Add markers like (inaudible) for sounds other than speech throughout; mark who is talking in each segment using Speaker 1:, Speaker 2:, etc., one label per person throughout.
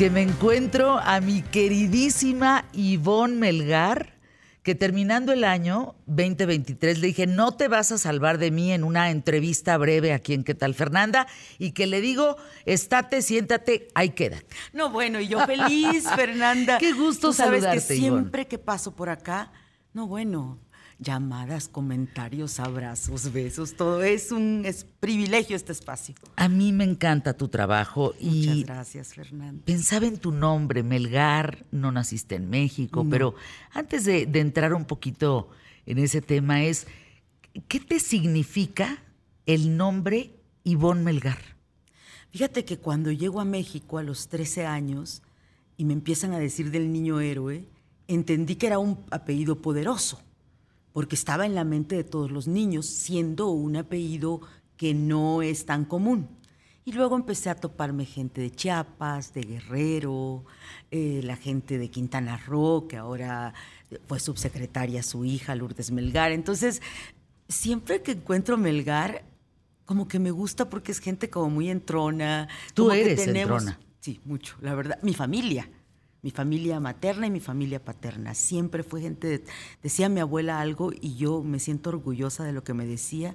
Speaker 1: que me encuentro a mi queridísima Ivonne Melgar, que terminando el año 2023 le dije, no te vas a salvar de mí en una entrevista breve aquí en ¿Qué tal, Fernanda? Y que le digo, estate, siéntate, ahí queda.
Speaker 2: No, bueno, y yo feliz, (laughs) Fernanda.
Speaker 1: Qué gusto
Speaker 2: Tú sabes
Speaker 1: saludarte,
Speaker 2: que siempre que paso por acá, no, bueno, llamadas, comentarios, abrazos, besos, todo es un es privilegio este espacio.
Speaker 1: A mí me encanta tu trabajo
Speaker 2: Muchas
Speaker 1: y
Speaker 2: gracias, Fernanda.
Speaker 1: pensaba en tu nombre, Melgar, no naciste en México, pero antes de, de entrar un poquito en ese tema es, ¿qué te significa el nombre Ivonne Melgar?
Speaker 2: Fíjate que cuando llego a México a los 13 años y me empiezan a decir del niño héroe, entendí que era un apellido poderoso, porque estaba en la mente de todos los niños, siendo un apellido que no es tan común. Y luego empecé a toparme gente de Chiapas, de Guerrero, eh, la gente de Quintana Roo, que ahora fue subsecretaria su hija, Lourdes Melgar. Entonces, siempre que encuentro Melgar, como que me gusta porque es gente como muy entrona.
Speaker 1: Tú eres entrona.
Speaker 2: Sí, mucho, la verdad. Mi familia, mi familia materna y mi familia paterna. Siempre fue gente, de- decía mi abuela algo y yo me siento orgullosa de lo que me decía.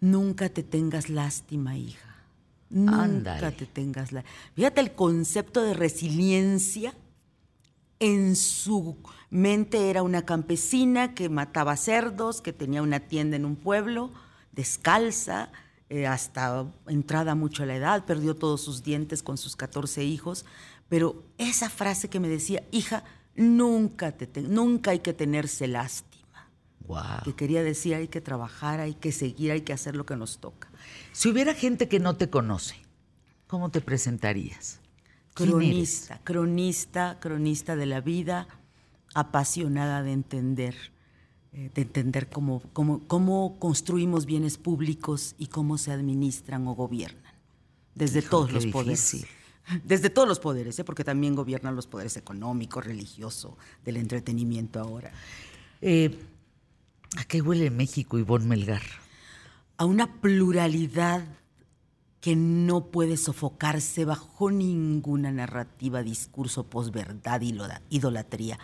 Speaker 2: Nunca te tengas lástima, hija. Nunca te tengas la. Fíjate el concepto de resiliencia. En su mente era una campesina que mataba cerdos, que tenía una tienda en un pueblo, descalza, eh, hasta entrada mucho a la edad, perdió todos sus dientes con sus 14 hijos. Pero esa frase que me decía, hija, nunca, te te- nunca hay que tenerse lástima.
Speaker 1: Wow.
Speaker 2: Que quería decir, hay que trabajar, hay que seguir, hay que hacer lo que nos toca.
Speaker 1: Si hubiera gente que no te conoce, ¿cómo te presentarías?
Speaker 2: Cronista, cronista, cronista de la vida, apasionada de entender, eh, de entender cómo, cómo, cómo construimos bienes públicos y cómo se administran o gobiernan. Desde todos los poderes. Desde todos los poderes, ¿eh? porque también gobiernan los poderes económicos, religioso, del entretenimiento ahora.
Speaker 1: Eh, ¿A qué huele México, Ivonne Melgar?
Speaker 2: a una pluralidad que no puede sofocarse bajo ninguna narrativa, discurso, posverdad, idolatría.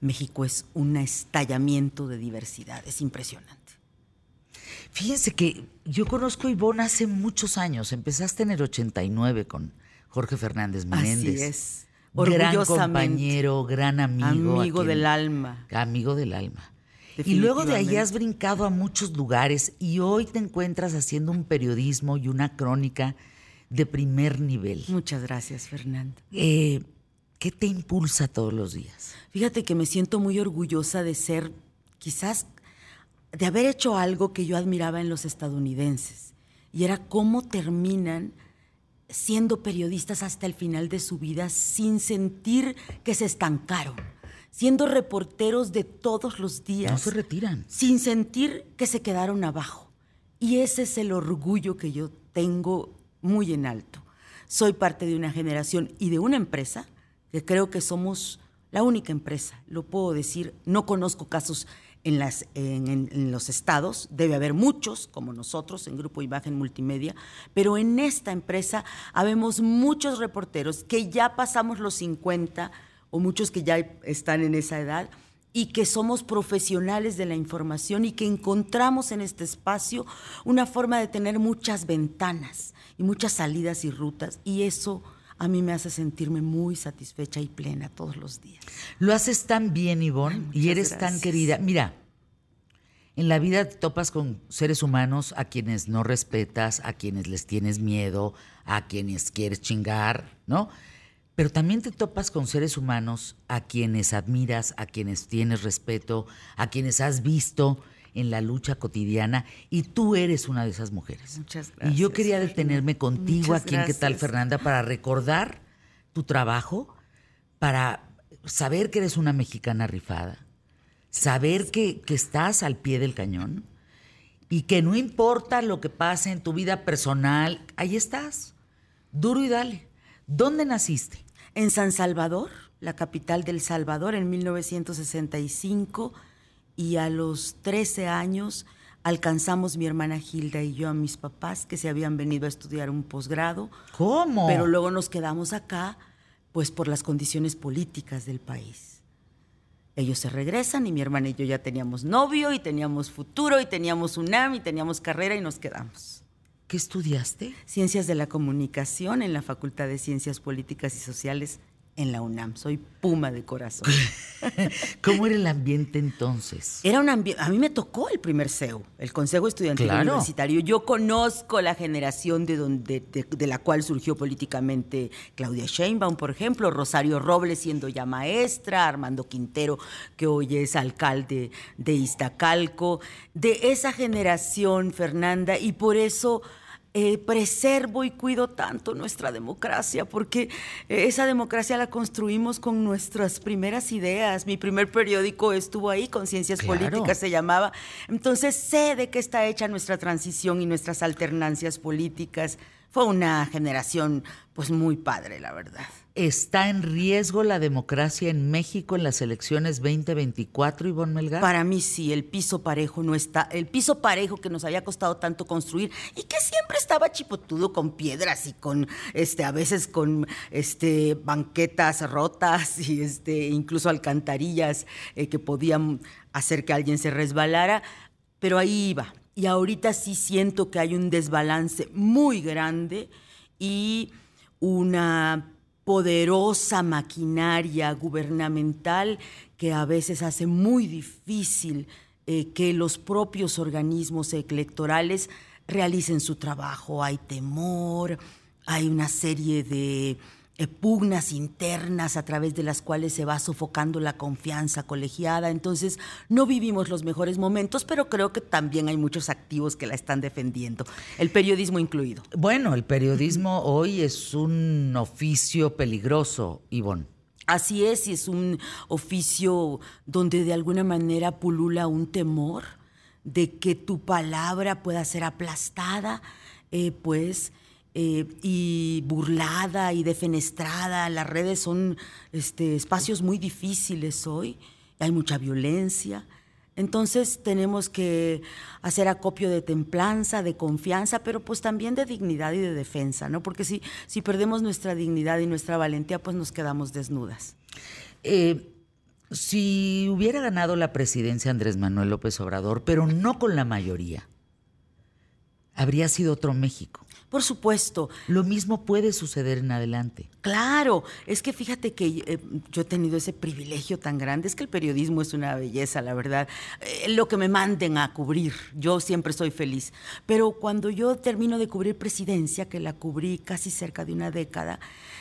Speaker 2: México es un estallamiento de diversidad, es impresionante.
Speaker 1: Fíjense que yo conozco a Ivonne hace muchos años. Empezaste en el 89 con Jorge Fernández Menéndez.
Speaker 2: Así es.
Speaker 1: Gran compañero, gran amigo.
Speaker 2: Amigo
Speaker 1: quien-
Speaker 2: del alma.
Speaker 1: Amigo del alma. Y luego de ahí has brincado a muchos lugares y hoy te encuentras haciendo un periodismo y una crónica de primer nivel.
Speaker 2: Muchas gracias, Fernanda.
Speaker 1: Eh, ¿Qué te impulsa todos los días?
Speaker 2: Fíjate que me siento muy orgullosa de ser, quizás, de haber hecho algo que yo admiraba en los estadounidenses. Y era cómo terminan siendo periodistas hasta el final de su vida sin sentir que se estancaron. Siendo reporteros de todos los días.
Speaker 1: No se retiran.
Speaker 2: Sin sentir que se quedaron abajo. Y ese es el orgullo que yo tengo muy en alto. Soy parte de una generación y de una empresa que creo que somos la única empresa, lo puedo decir, no conozco casos en, las, en, en- en los estados, debe haber muchos como nosotros en Grupo Imagen Multimedia, pero en esta empresa habemos muchos reporteros que ya pasamos los 50 o muchos que ya están en esa edad y que somos profesionales de la información y que encontramos en este espacio una forma de tener muchas ventanas y muchas salidas y rutas y eso a mí me hace sentirme muy satisfecha y plena todos los días.
Speaker 1: Lo haces tan bien, Ivonne,
Speaker 2: Ay,
Speaker 1: y eres tan querida. Mira, en la vida te topas con seres humanos a quienes no respetas, a quienes les tienes miedo, a quienes quieres chingar, ¿no? Pero también te topas con seres humanos a quienes admiras, a quienes tienes respeto, a quienes has visto en la lucha cotidiana y tú eres una de esas mujeres.
Speaker 2: Muchas
Speaker 1: Y yo
Speaker 2: gracias,
Speaker 1: quería detenerme contigo
Speaker 2: Muchas
Speaker 1: aquí en ¿Qué tal,
Speaker 2: gracias.
Speaker 1: Fernanda? Para recordar tu trabajo, para saber que eres una mexicana rifada, saber que, que estás al pie del cañón y que no importa lo que pase en tu vida personal, ahí estás, duro y dale. ¿Dónde naciste?
Speaker 2: En San Salvador, la capital del Salvador, en 1965, y a los 13 años alcanzamos mi hermana Gilda y yo a mis papás que se habían venido a estudiar un posgrado.
Speaker 1: ¿Cómo?
Speaker 2: Pero luego nos quedamos acá pues por las condiciones políticas del país. Ellos se regresan y mi hermana y yo ya teníamos novio y teníamos futuro y teníamos UNAM y teníamos carrera y nos quedamos.
Speaker 1: ¿Qué estudiaste?
Speaker 2: Ciencias de la Comunicación en la Facultad de Ciencias Políticas y Sociales en la UNAM. Soy puma de corazón. (laughs)
Speaker 1: ¿Cómo era el ambiente entonces?
Speaker 2: Era un ambiente. A mí me tocó el primer CEU, el Consejo Estudiantil Universitario. Yo conozco la generación de, donde, de, la cual surgió políticamente Claudia Sheinbaum, por ejemplo, Rosario Robles siendo ya maestra, Armando Quintero, que hoy es alcalde de Iztacalco. De esa generación, Fernanda, y por eso eh, preservo y cuido tanto nuestra democracia, porque eh, esa democracia la construimos con nuestras primeras ideas. Mi primer periódico estuvo ahí, Conciencias Políticas se llamaba. Entonces sé de qué está hecha nuestra transición y nuestras alternancias políticas. Fue una generación pues muy padre, la verdad.
Speaker 1: ¿Está en riesgo la democracia en México en las elecciones 2024, Ivonne Melgar?
Speaker 2: Para mí sí, el piso parejo no está, el piso parejo que nos había costado tanto construir y que siempre estaba chipotudo con piedras y con, este, a veces con, este, banquetas rotas y, este, incluso alcantarillas eh, que podían hacer que alguien se resbalara, pero ahí iba. Y ahorita sí siento que hay un desbalance muy grande y una poderosa maquinaria gubernamental que a veces hace muy difícil eh, que los propios organismos electorales realicen su trabajo. Hay temor, hay una serie de pugnas internas a través de las cuales se va sofocando la confianza colegiada. Entonces, no vivimos los mejores momentos, pero creo que también hay muchos activos que la están defendiendo, el periodismo incluido.
Speaker 1: Bueno, el periodismo hoy es un oficio peligroso, Ivonne.
Speaker 2: Así es, y es un oficio donde de alguna manera pulula un temor de que tu palabra pueda ser aplastada, eh, pues eh, y burlada y defenestrada. Las redes son este, espacios muy difíciles hoy, hay mucha violencia. Entonces tenemos que hacer acopio de templanza, de confianza, pero pues también de dignidad y de defensa, ¿no? Porque si, si perdemos nuestra dignidad y nuestra valentía, pues nos quedamos desnudas.
Speaker 1: Eh, si hubiera ganado la presidencia Andrés Manuel López Obrador, pero no con la mayoría, habría sido otro México.
Speaker 2: Por supuesto.
Speaker 1: Lo mismo puede suceder en adelante.
Speaker 2: Claro, es que fíjate que eh, yo he tenido ese privilegio tan grande, es que el periodismo es una belleza, la verdad. Eh, lo que me manden a cubrir, yo siempre soy feliz. Pero cuando yo termino de cubrir presidencia, que la cubrí casi cerca de una década,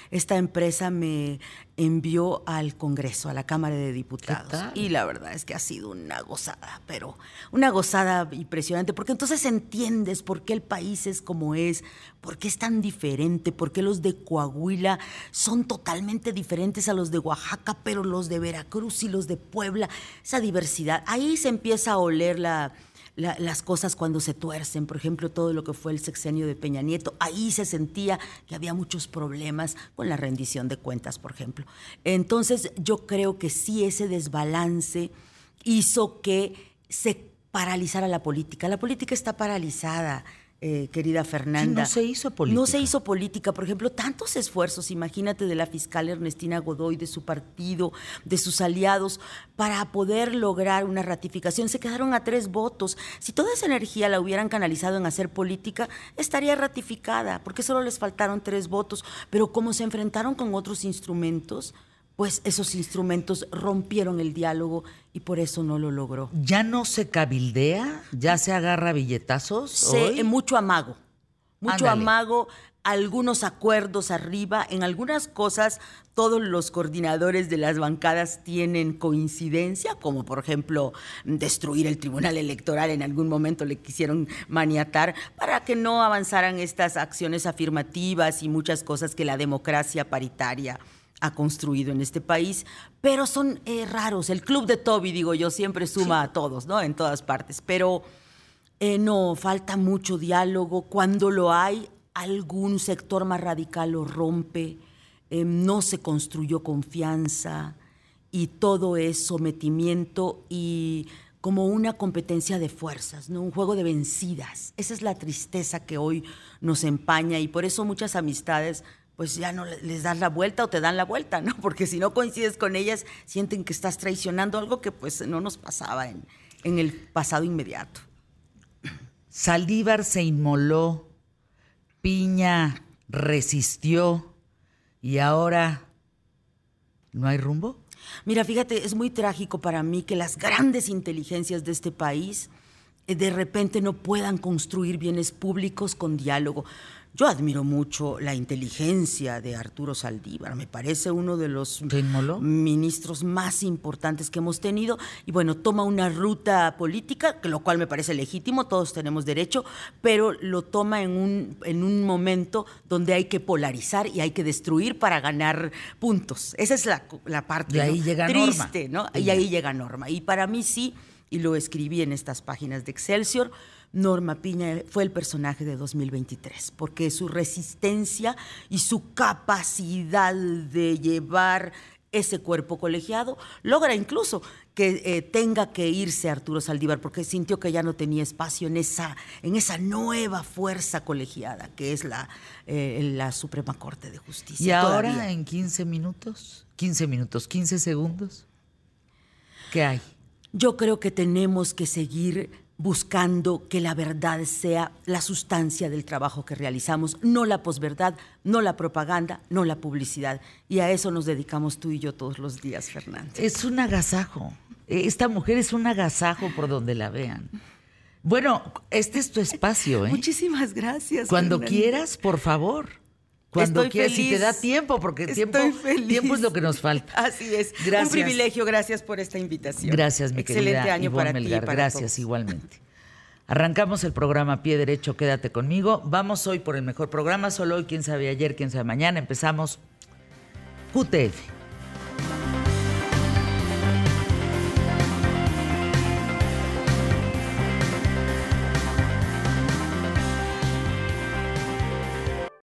Speaker 2: esta empresa me envió al Congreso, a la Cámara de Diputados. Y la verdad es que ha sido una gozada, pero una gozada impresionante, porque entonces entiendes por qué el país es como es, por qué es tan diferente, por qué los de Coahuila son totalmente diferentes a los de Oaxaca, pero los de Veracruz y los de Puebla, esa diversidad. Ahí se empieza a oler la las cosas cuando se tuercen, por ejemplo, todo lo que fue el sexenio de Peña Nieto, ahí se sentía que había muchos problemas con la rendición de cuentas, por ejemplo. Entonces, yo creo que sí ese desbalance hizo que se paralizara la política. La política está paralizada. Eh, querida Fernanda.
Speaker 1: no se hizo política.
Speaker 2: No se hizo política. Por ejemplo, tantos esfuerzos, imagínate, de la fiscal Ernestina Godoy, de su partido, de sus aliados, para poder lograr una ratificación. Se quedaron a tres votos. Si toda esa energía la hubieran canalizado en hacer política, estaría ratificada, porque solo les faltaron tres votos. Pero como se enfrentaron con otros instrumentos, pues esos instrumentos rompieron el diálogo y por eso no lo logró.
Speaker 1: ¿Ya no se cabildea? ¿Ya se agarra billetazos?
Speaker 2: Se, mucho amago, mucho amago, algunos acuerdos arriba, en algunas cosas todos los coordinadores de las bancadas tienen coincidencia, como por ejemplo destruir el Tribunal Electoral, en algún momento le quisieron maniatar para que no avanzaran estas acciones afirmativas y muchas cosas que la democracia paritaria ha construido en este país, pero son eh, raros. El club de Toby, digo yo, siempre suma a todos, ¿no? En todas partes, pero eh, no, falta mucho diálogo. Cuando lo hay, algún sector más radical lo rompe, eh, no se construyó confianza y todo es sometimiento y como una competencia de fuerzas, ¿no? un juego de vencidas. Esa es la tristeza que hoy nos empaña y por eso muchas amistades pues ya no les das la vuelta o te dan la vuelta, ¿no? (laughs) Porque si no coincides con ellas, sienten que estás traicionando algo que pues no nos pasaba en, en el pasado inmediato.
Speaker 1: Saldívar se inmoló, Piña resistió y ahora no hay rumbo.
Speaker 2: Mira, fíjate, es muy trágico para mí que las grandes inteligencias de este país de repente no puedan construir bienes públicos con diálogo. Yo admiro mucho la inteligencia de Arturo Saldívar, me parece uno de los ministros más importantes que hemos tenido y bueno, toma una ruta política, que lo cual me parece legítimo, todos tenemos derecho, pero lo toma en un, en un momento donde hay que polarizar y hay que destruir para ganar puntos. Esa es la, parte
Speaker 1: ahí llega
Speaker 2: triste, ¿no? Y ahí llega Norma. Y para mí sí, y lo escribí en estas páginas de Excelsior, Norma Piña fue el personaje de 2023, porque su resistencia y su capacidad de llevar ese cuerpo colegiado logra incluso que eh, tenga que irse Arturo Saldívar porque sintió que ya no tenía espacio en esa, en esa nueva fuerza colegiada que es la, eh, la Suprema Corte de Justicia.
Speaker 1: ¿Y ahora en 15 minutos? 15 minutos, 15 segundos. ¿Qué hay?
Speaker 2: Yo creo que tenemos que seguir buscando que la verdad sea la sustancia del trabajo que realizamos, no la posverdad, no la propaganda, no la publicidad. Y a eso nos dedicamos tú y yo todos los días, Fernando.
Speaker 1: Es un agasajo. Esta mujer es un agasajo por donde la vean. Bueno, este es tu espacio, ¿eh?
Speaker 2: Muchísimas gracias.
Speaker 1: Cuando quieras, por favor. Cuando quieras, si te da tiempo, porque tiempo, tiempo es lo que nos falta.
Speaker 2: Así es. Gracias. Un privilegio, gracias por esta invitación.
Speaker 1: Gracias, mi
Speaker 2: Excelente
Speaker 1: querida
Speaker 2: año para Melgar.
Speaker 1: gracias, igualmente. Arrancamos el programa Pie Derecho, quédate conmigo. Vamos hoy por el mejor programa, solo hoy, quién sabe ayer, quién sabe mañana. Empezamos QTF.